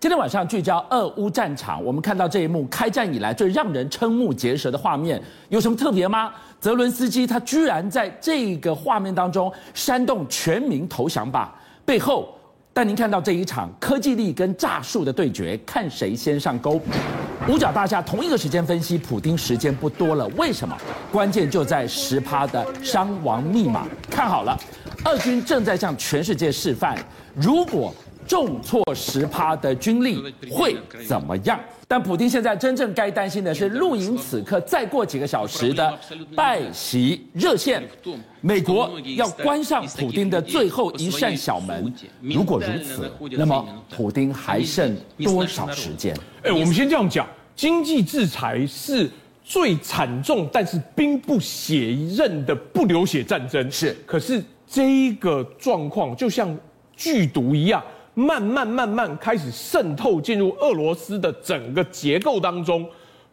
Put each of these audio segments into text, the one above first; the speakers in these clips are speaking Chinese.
今天晚上聚焦俄乌战场，我们看到这一幕开战以来最让人瞠目结舌的画面，有什么特别吗？泽伦斯基他居然在这个画面当中煽动全民投降吧，背后带您看到这一场科技力跟诈术的对决，看谁先上钩。五角大厦同一个时间分析，普丁时间不多了，为什么？关键就在十趴的伤亡密码，看好了，俄军正在向全世界示范，如果。重挫十趴的军力会怎么样？但普丁现在真正该担心的是，露营此刻再过几个小时的拜习热线，美国要关上普丁的最后一扇小门。如果如此，那么普丁还剩多少时间？哎，我们先这样讲，经济制裁是最惨重，但是兵不血刃的不流血战争。是，可是这个状况就像剧毒一样。慢慢慢慢开始渗透进入俄罗斯的整个结构当中，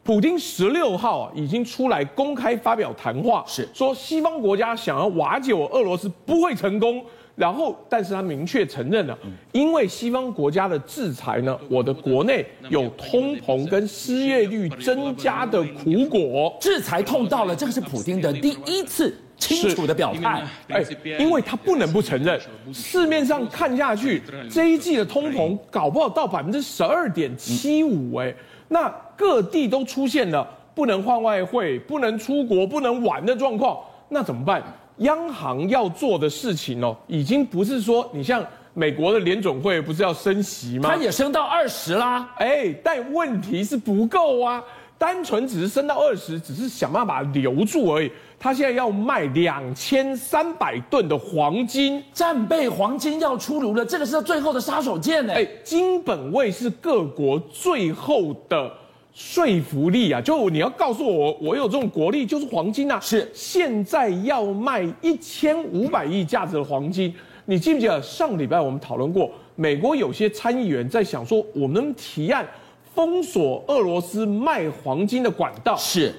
普京十六号啊已经出来公开发表谈话，是。说西方国家想要瓦解我俄罗斯不会成功，然后但是他明确承认了，因为西方国家的制裁呢，我的国内有通膨跟失业率增加的苦果，制裁痛到了，这个是普京的第一次。清楚的表态，哎，因为他不能不承认，市面上看下去，这一季的通膨搞不好到百分之十二点七五，哎，那各地都出现了不能换外汇、不能出国、不能玩的状况，那怎么办？央行要做的事情哦，已经不是说你像美国的联总会不是要升息吗？它也升到二十啦，哎，但问题是不够啊，单纯只是升到二十，只是想办法把它留住而已。他现在要卖两千三百吨的黄金，战备黄金要出炉了，这个是他最后的杀手锏呢。哎，金本位是各国最后的说服力啊！就你要告诉我，我有这种国力，就是黄金啊。是，现在要卖一千五百亿价值的黄金，你记不记得上礼拜我们讨论过？美国有些参议员在想说，我们提案封锁俄罗斯卖黄金的管道。是。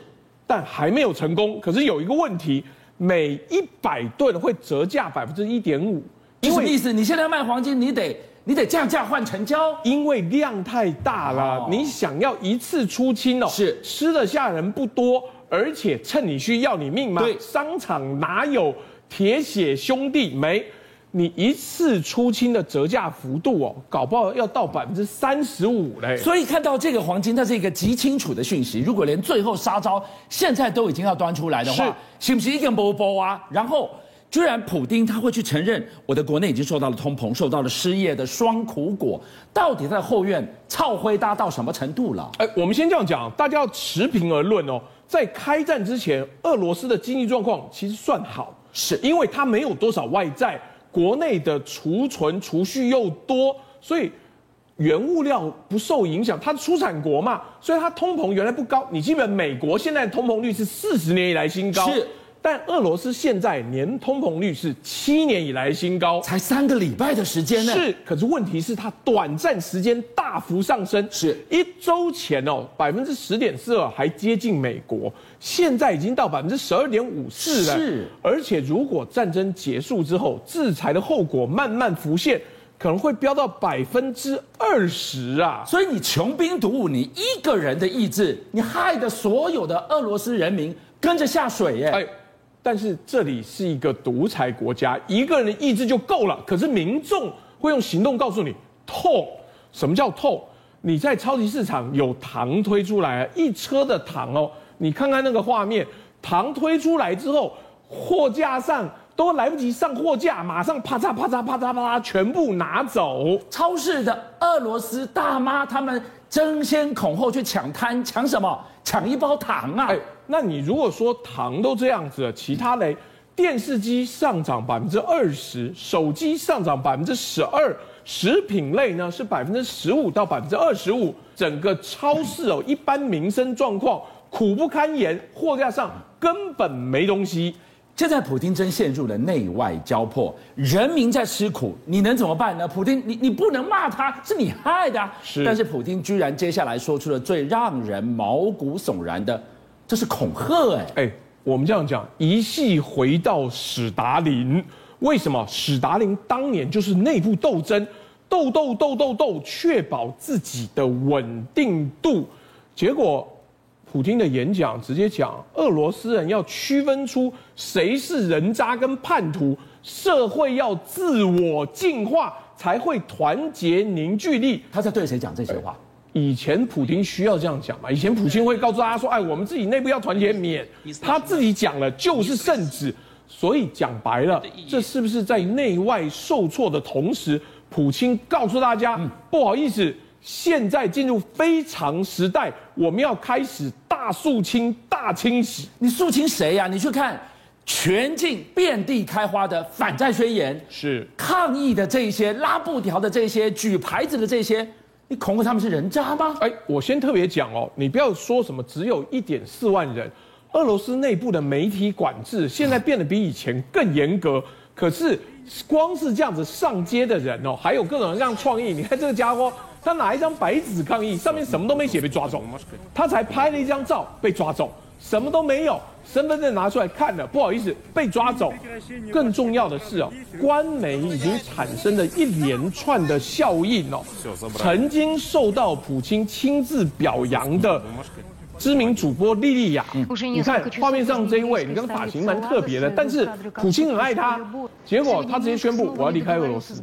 但还没有成功。可是有一个问题，每一百吨会折价百分之一点五。什么意思？你现在卖黄金，你得你得降价换成交，因为量太大了。哦、你想要一次出清哦，是吃得下人不多，而且趁你需要你命吗？对，商场哪有铁血兄弟没？你一次出清的折价幅度哦，搞不好要到百分之三十五嘞。所以看到这个黄金，它是一个极清楚的讯息。如果连最后杀招现在都已经要端出来的话，是不是一个波波啊？然后居然普丁他会去承认，我的国内已经受到了通膨，受到了失业的双苦果。到底在后院操灰搭到什么程度了？哎，我们先这样讲，大家要持平而论哦。在开战之前，俄罗斯的经济状况其实算好，是因为它没有多少外债。国内的储存储蓄又多，所以原物料不受影响。它出产国嘛，所以它通膨原来不高。你基本美国现在通膨率是四十年以来新高。但俄罗斯现在年通膨率是七年以来新高，才三个礼拜的时间呢。是，可是问题是它短暂时间大幅上升，是一周前哦，百分之十点四二还接近美国，现在已经到百分之十二点五四了。是，而且如果战争结束之后，制裁的后果慢慢浮现，可能会飙到百分之二十啊。所以你穷兵黩武，你一个人的意志，你害得所有的俄罗斯人民跟着下水耶。哎但是这里是一个独裁国家，一个人的意志就够了。可是民众会用行动告诉你痛。什么叫痛？你在超级市场有糖推出来，一车的糖哦，你看看那个画面，糖推出来之后，货架上都来不及上货架，马上啪嚓啪嚓啪嚓啪嚓，全部拿走。超市的俄罗斯大妈他们争先恐后去抢摊，抢什么？抢一包糖啊！哎那你如果说糖都这样子了，其他嘞，电视机上涨百分之二十，手机上涨百分之十二，食品类呢是百分之十五到百分之二十五，整个超市哦，一般民生状况苦不堪言，货架上根本没东西。现在普京真陷入了内外交迫，人民在吃苦，你能怎么办呢？普京，你你不能骂他，是你害的啊。是，但是普京居然接下来说出了最让人毛骨悚然的。这是恐吓哎哎，我们这样讲，一系回到史达林，为什么？史达林当年就是内部斗争，斗斗斗斗斗，确保自己的稳定度。结果，普京的演讲直接讲，俄罗斯人要区分出谁是人渣跟叛徒，社会要自我净化，才会团结凝聚力。他在对谁讲这些话？以前普京需要这样讲嘛？以前普京会告诉大家说：“哎，我们自己内部要团结，免他自己讲了就是圣旨。”所以讲白了，这是不是在内外受挫的同时，普京告诉大家：“不好意思，现在进入非常时代，我们要开始大肃清、大清洗。”你肃清谁呀？你去看全境遍地开花的反战宣言，是抗议的这些、拉布条的这些、举牌子的这些。你恐吓他们是人渣吗？哎，我先特别讲哦，你不要说什么只有一点四万人，俄罗斯内部的媒体管制现在变得比以前更严格。可是光是这样子上街的人哦，还有各种各样创意。你看这个家伙，他拿一张白纸抗议，上面什么都没写，被抓走。他才拍了一张照，被抓走，什么都没有。身份证拿出来看了，不好意思，被抓走。更重要的是哦，官媒已经产生了一连串的效应哦，曾经受到普京亲自表扬的。知名主播莉莉亚，你看画面上这一位，你看发型蛮特别的，但是普京很爱她，结果他直接宣布我要离开俄罗斯，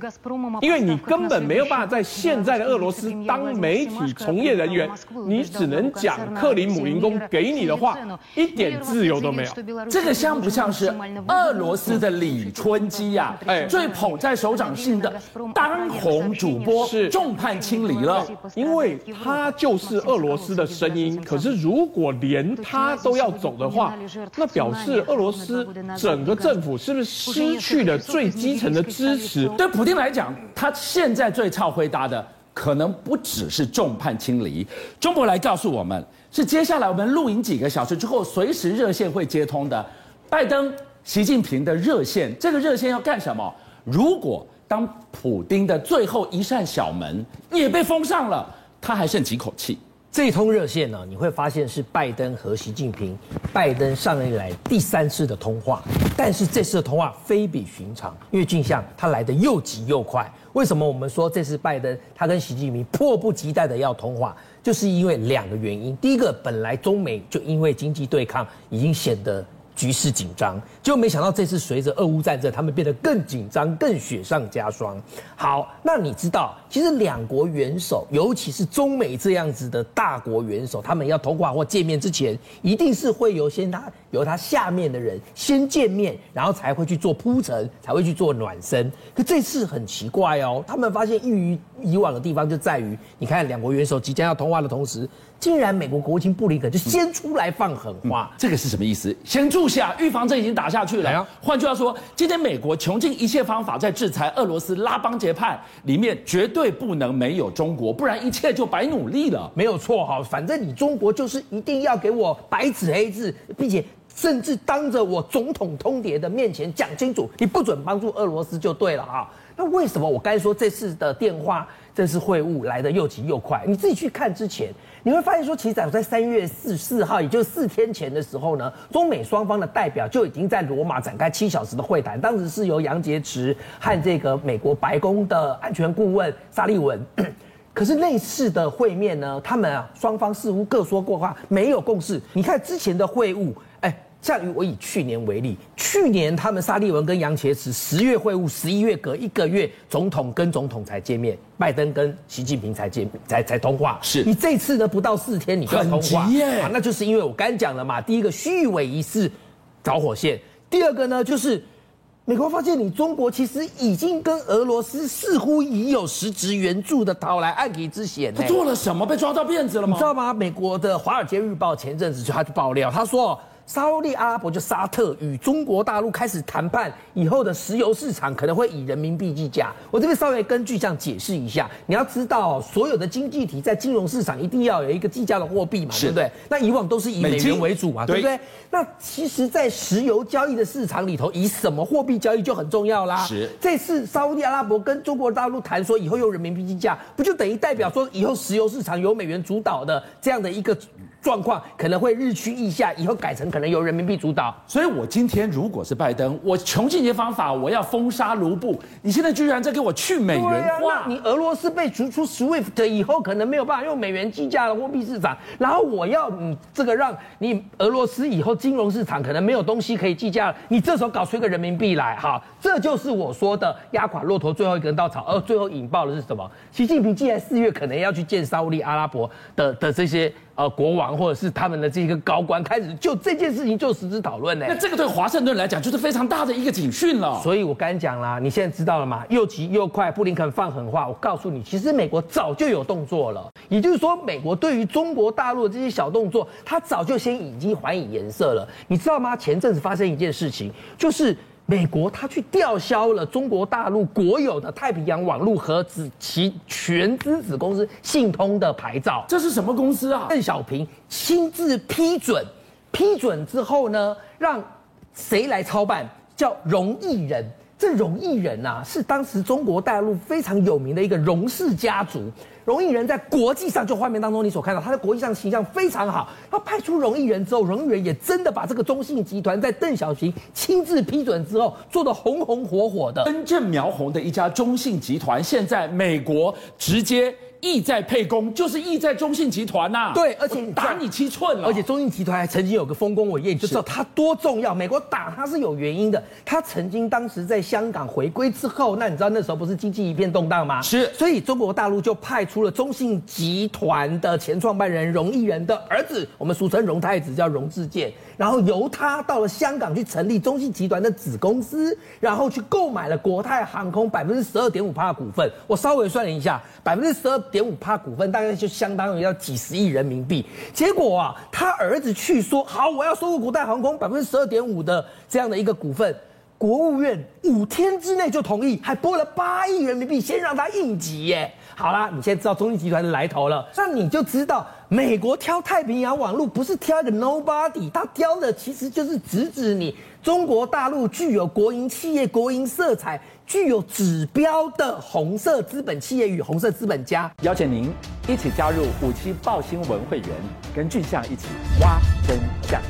因为你根本没有办法在现在的俄罗斯当媒体从业人员，你只能讲克里姆林宫给你的话，一点自由都没有。这个像不像是俄罗斯的李春基呀？哎，最捧在手掌心的当红主播是众叛亲离了，因为他就是俄罗斯的声音，可是。如果连他都要走的话，那表示俄罗斯整个政府是不是失去了最基层的支持？对普丁来讲，他现在最操回答的可能不只是众叛亲离。中国来告诉我们，是接下来我们录影几个小时之后，随时热线会接通的。拜登、习近平的热线，这个热线要干什么？如果当普丁的最后一扇小门也被封上了，他还剩几口气？这通热线呢，你会发现是拜登和习近平，拜登上任以来第三次的通话，但是这次的通话非比寻常，因为俊相他来得又急又快。为什么我们说这次拜登他跟习近平迫不及待的要通话，就是因为两个原因。第一个，本来中美就因为经济对抗已经显得。局势紧张，就没想到这次随着俄乌战争，他们变得更紧张、更雪上加霜。好，那你知道，其实两国元首，尤其是中美这样子的大国元首，他们要通话或见面之前，一定是会由先他由他下面的人先见面，然后才会去做铺陈，才会去做暖身。可这次很奇怪哦，他们发现异于以往的地方就在于，你看两国元首即将要通话的同时。竟然美国国务卿布林肯就先出来放狠话，这个是什么意思？先住下，预防针已经打下去了。换句话说，今天美国穷尽一切方法在制裁俄罗斯，拉帮结派里面绝对不能没有中国，不然一切就白努力了。没有错哈，反正你中国就是一定要给我白纸黑字，并且甚至当着我总统通牒的面前讲清楚，你不准帮助俄罗斯就对了哈。那为什么我刚才说这次的电话，这次会晤来得又急又快？你自己去看之前。你会发现说，其实早在三月四四号，也就是四天前的时候呢，中美双方的代表就已经在罗马展开七小时的会谈。当时是由杨洁篪和这个美国白宫的安全顾问沙利文。可是类似的会面呢，他们啊双方似乎各说过话，没有共识。你看之前的会晤，像于我以去年为例，去年他们沙利文跟杨洁篪十月会晤，十一月隔一个月，总统跟总统才见面，拜登跟习近平才见才才通话。是你这次呢，不到四天你就要通话，耶、啊，那就是因为我刚讲了嘛，第一个虚伪仪式导火线，第二个呢就是美国发现你中国其实已经跟俄罗斯似乎已有实质援助的讨来暗棋之嫌。他做了什么？被抓到辫子了吗？你知道吗？美国的《华尔街日报》前阵子就他就爆料，他说。沙乌地阿拉伯就沙特与中国大陆开始谈判，以后的石油市场可能会以人民币计价。我这边稍微根据这样解释一下，你要知道，所有的经济体在金融市场一定要有一个计价的货币嘛，对不对？那以往都是以美元为主嘛，对不对？那其实，在石油交易的市场里头，以什么货币交易就很重要啦。是这次沙乌地阿拉伯跟中国大陆谈说以后用人民币计价，不就等于代表说以后石油市场由美元主导的这样的一个？状况可能会日趋异下，以后改成可能由人民币主导。所以，我今天如果是拜登，我穷尽一些方法，我要封杀卢布。你现在居然在给我去美元化？啊、你俄罗斯被逐出 SWIFT 以后，可能没有办法用美元计价的货币市场。然后我要你这个让你俄罗斯以后金融市场可能没有东西可以计价了。你这时候搞出一个人民币来，哈，这就是我说的压垮骆驼最后一根稻草。而最后引爆的是什么？习近平既然四月可能要去见沙乌地阿拉伯的的这些。呃，国王或者是他们的这个高官开始就这件事情就实质讨论呢。那这个对华盛顿来讲就是非常大的一个警讯了。所以我刚讲啦，你现在知道了吗？又急又快，布林肯放狠话。我告诉你，其实美国早就有动作了。也就是说，美国对于中国大陆的这些小动作，他早就先已经还以颜色了。你知道吗？前阵子发生一件事情，就是。美国他去吊销了中国大陆国有的太平洋网络和子其全资子公司信通的牌照，这是什么公司啊？邓小平亲自批准，批准之后呢，让谁来操办？叫荣毅仁。这荣毅仁呐、啊，是当时中国大陆非常有名的一个荣氏家族。荣毅人在国际上，就画面当中你所看到，他在国际上的形象非常好。他派出荣毅人之后，荣毅人也真的把这个中信集团在邓小平亲自批准之后，做的红红火火的，根正苗红的一家中信集团，现在美国直接。意在沛公，就是意在中信集团呐、啊。对，而且打你七寸了。而且中信集团还曾经有个丰功伟业，你就知道它多重要。美国打它是有原因的。它曾经当时在香港回归之后，那你知道那时候不是经济一片动荡吗？是。所以中国大陆就派出了中信集团的前创办人荣毅仁的儿子，我们俗称荣太子，叫荣智健。然后由他到了香港去成立中信集团的子公司，然后去购买了国泰航空百分之十二点五趴的股份。我稍微算了一下，百分之十二点五趴股份大概就相当于要几十亿人民币。结果啊，他儿子去说好，我要收购国泰航空百分之十二点五的这样的一个股份，国务院五天之内就同意，还拨了八亿人民币，先让他应急耶。好啦，你现在知道中信集团的来头了，那你就知道美国挑太平洋网路不是挑一个 nobody，他挑的其实就是直指你中国大陆具有国营企业、国营色彩、具有指标的红色资本企业与红色资本家。邀请您一起加入五七报新闻会员，跟俊相一起挖真相。